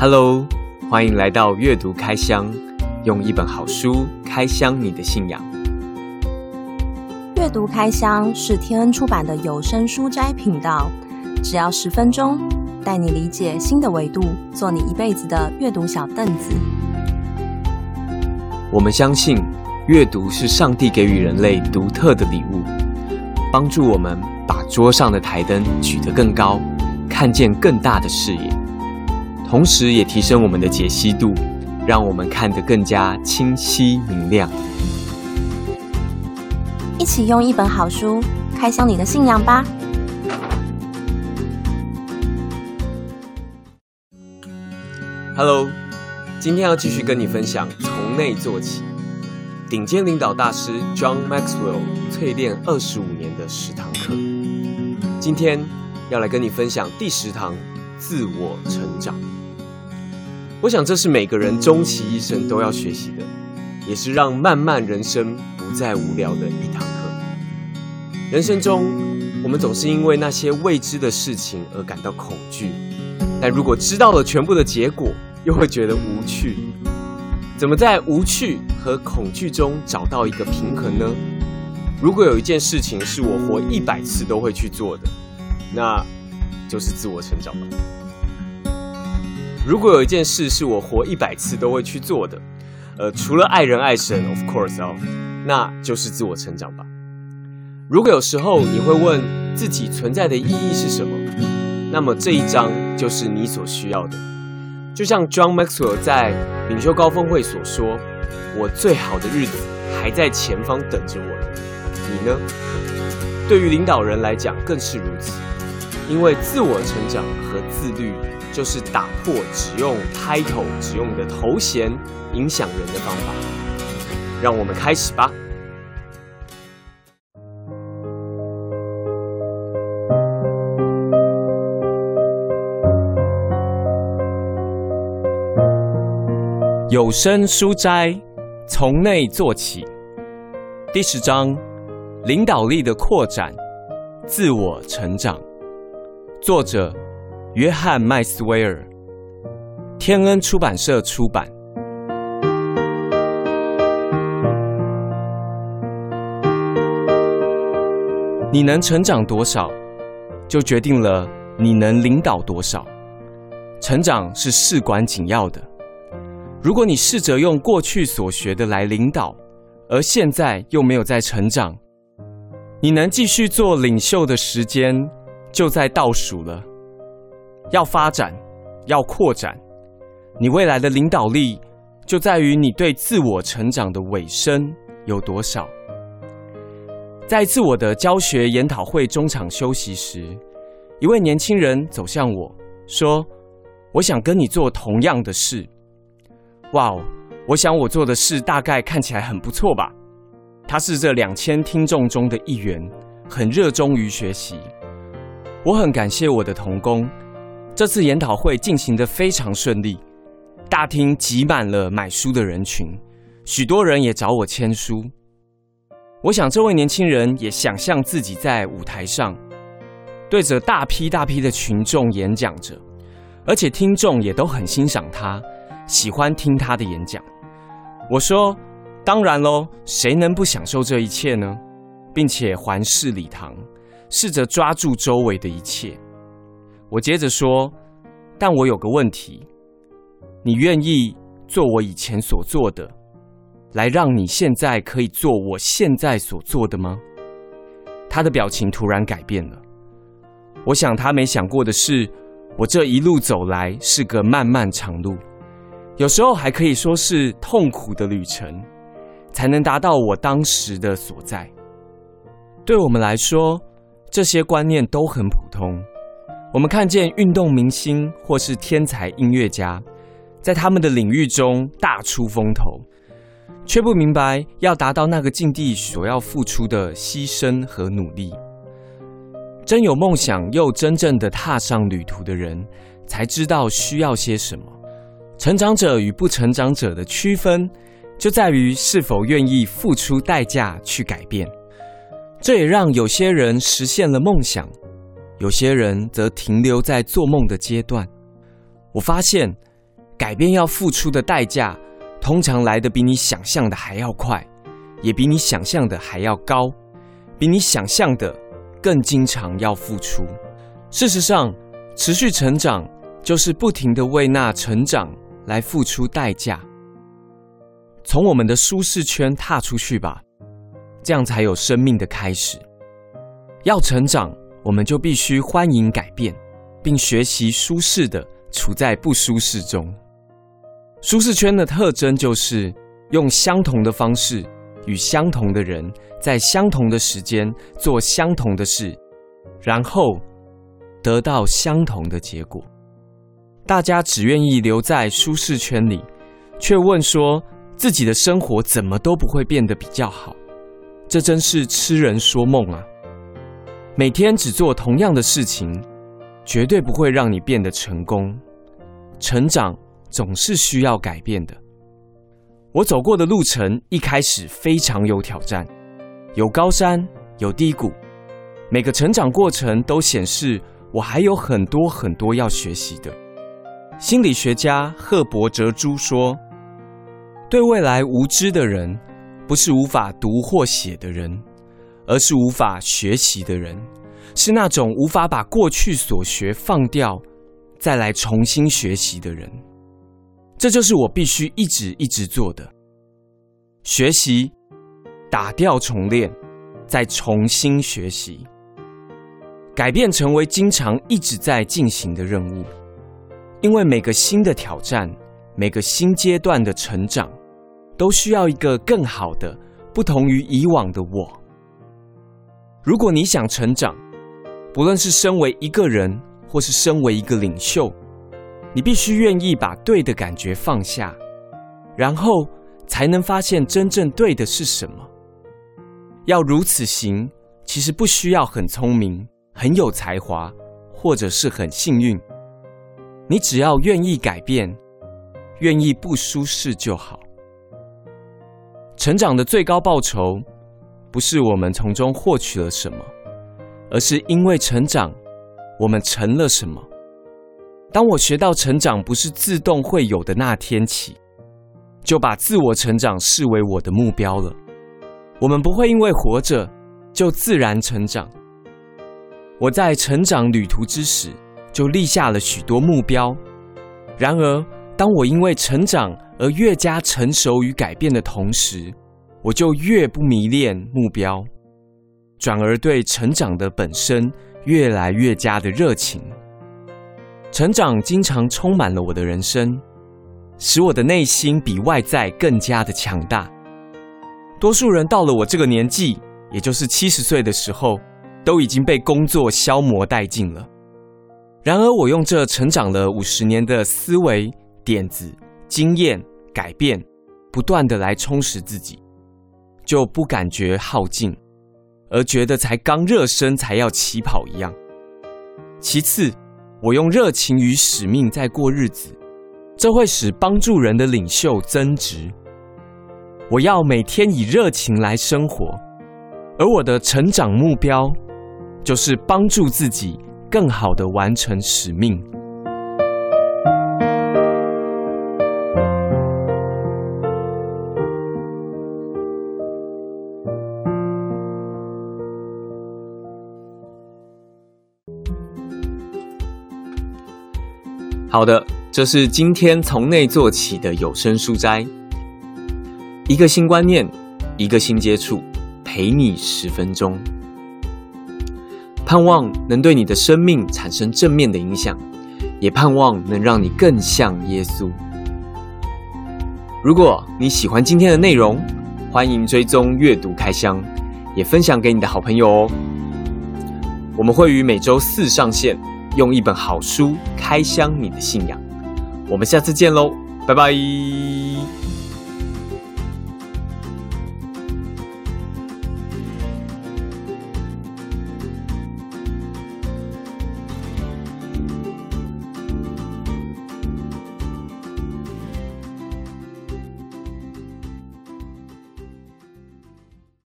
Hello，欢迎来到阅读开箱，用一本好书开箱你的信仰。阅读开箱是天恩出版的有声书斋频道，只要十分钟，带你理解新的维度，做你一辈子的阅读小凳子。我们相信，阅读是上帝给予人类独特的礼物，帮助我们把桌上的台灯举得更高，看见更大的视野，同时也提升我们的解析度，让我们看得更加清晰明亮。一起用一本好书开箱你的信仰吧。Hello，今天要继续跟你分享从内做起，顶尖领导大师 John Maxwell 淬炼二十五年的十堂课。今天要来跟你分享第十堂自我成长。我想这是每个人终其一生都要学习的，也是让漫漫人生不再无聊的一堂课。人生中，我们总是因为那些未知的事情而感到恐惧，但如果知道了全部的结果，又会觉得无趣。怎么在无趣和恐惧中找到一个平衡呢？如果有一件事情是我活一百次都会去做的，那就是自我成长吧。如果有一件事是我活一百次都会去做的，呃，除了爱人爱神，of course 哦，那就是自我成长吧。如果有时候你会问自己存在的意义是什么，那么这一章就是你所需要的。就像 John Maxwell 在领袖高峰会所说：“我最好的日子还在前方等着我。”你呢？对于领导人来讲更是如此，因为自我成长和自律就是打破只用 title、只用你的头衔影响人的方法。让我们开始吧。有声书斋，从内做起。第十章：领导力的扩展，自我成长。作者：约翰麦斯威尔，天恩出版社出版。你能成长多少，就决定了你能领导多少。成长是事关紧要的。如果你试着用过去所学的来领导，而现在又没有在成长，你能继续做领袖的时间就在倒数了。要发展，要扩展，你未来的领导力就在于你对自我成长的尾声有多少。在自我的教学研讨会中场休息时，一位年轻人走向我说：“我想跟你做同样的事。”哇哦！我想我做的事大概看起来很不错吧？他是这两千听众中的一员，很热衷于学习。我很感谢我的同工。这次研讨会进行的非常顺利，大厅挤满了买书的人群，许多人也找我签书。我想这位年轻人也想象自己在舞台上，对着大批大批的群众演讲着，而且听众也都很欣赏他。喜欢听他的演讲，我说：“当然喽，谁能不享受这一切呢？”并且环视礼堂，试着抓住周围的一切。我接着说：“但我有个问题，你愿意做我以前所做的，来让你现在可以做我现在所做的吗？”他的表情突然改变了。我想他没想过的是，我这一路走来是个漫漫长路。有时候还可以说是痛苦的旅程，才能达到我当时的所在。对我们来说，这些观念都很普通。我们看见运动明星或是天才音乐家，在他们的领域中大出风头，却不明白要达到那个境地所要付出的牺牲和努力。真有梦想又真正的踏上旅途的人，才知道需要些什么。成长者与不成长者的区分，就在于是否愿意付出代价去改变。这也让有些人实现了梦想，有些人则停留在做梦的阶段。我发现，改变要付出的代价，通常来的比你想象的还要快，也比你想象的还要高，比你想象的更经常要付出。事实上，持续成长就是不停的为那成长来付出代价。从我们的舒适圈踏出去吧，这样才有生命的开始。要成长，我们就必须欢迎改变，并学习舒适的处在不舒适中。舒适圈的特征就是用相同的方式与相同的人，在相同的时间做相同的事，然后得到相同的结果。大家只愿意留在舒适圈里，却问说自己的生活怎么都不会变得比较好，这真是痴人说梦啊！每天只做同样的事情，绝对不会让你变得成功。成长。总是需要改变的。我走过的路程一开始非常有挑战，有高山，有低谷。每个成长过程都显示我还有很多很多要学习的。心理学家赫伯哲珠说：“对未来无知的人，不是无法读或写的人，而是无法学习的人，是那种无法把过去所学放掉，再来重新学习的人。”这就是我必须一直一直做的：学习、打掉重练，再重新学习，改变成为经常一直在进行的任务。因为每个新的挑战，每个新阶段的成长，都需要一个更好的、不同于以往的我。如果你想成长，不论是身为一个人，或是身为一个领袖。你必须愿意把对的感觉放下，然后才能发现真正对的是什么。要如此行，其实不需要很聪明、很有才华，或者是很幸运。你只要愿意改变，愿意不舒适就好。成长的最高报酬，不是我们从中获取了什么，而是因为成长，我们成了什么。当我学到成长不是自动会有的那天起，就把自我成长视为我的目标了。我们不会因为活着就自然成长。我在成长旅途之时就立下了许多目标。然而，当我因为成长而越加成熟与改变的同时，我就越不迷恋目标，转而对成长的本身越来越加的热情。成长经常充满了我的人生，使我的内心比外在更加的强大。多数人到了我这个年纪，也就是七十岁的时候，都已经被工作消磨殆尽了。然而，我用这成长了五十年的思维、点子、经验、改变，不断的来充实自己，就不感觉耗尽，而觉得才刚热身才要起跑一样。其次。我用热情与使命在过日子，这会使帮助人的领袖增值。我要每天以热情来生活，而我的成长目标就是帮助自己更好的完成使命。好的，这是今天从内做起的有声书斋。一个新观念，一个新接触，陪你十分钟，盼望能对你的生命产生正面的影响，也盼望能让你更像耶稣。如果你喜欢今天的内容，欢迎追踪阅读开箱，也分享给你的好朋友哦。我们会于每周四上线。用一本好书开箱你的信仰，我们下次见喽，拜拜。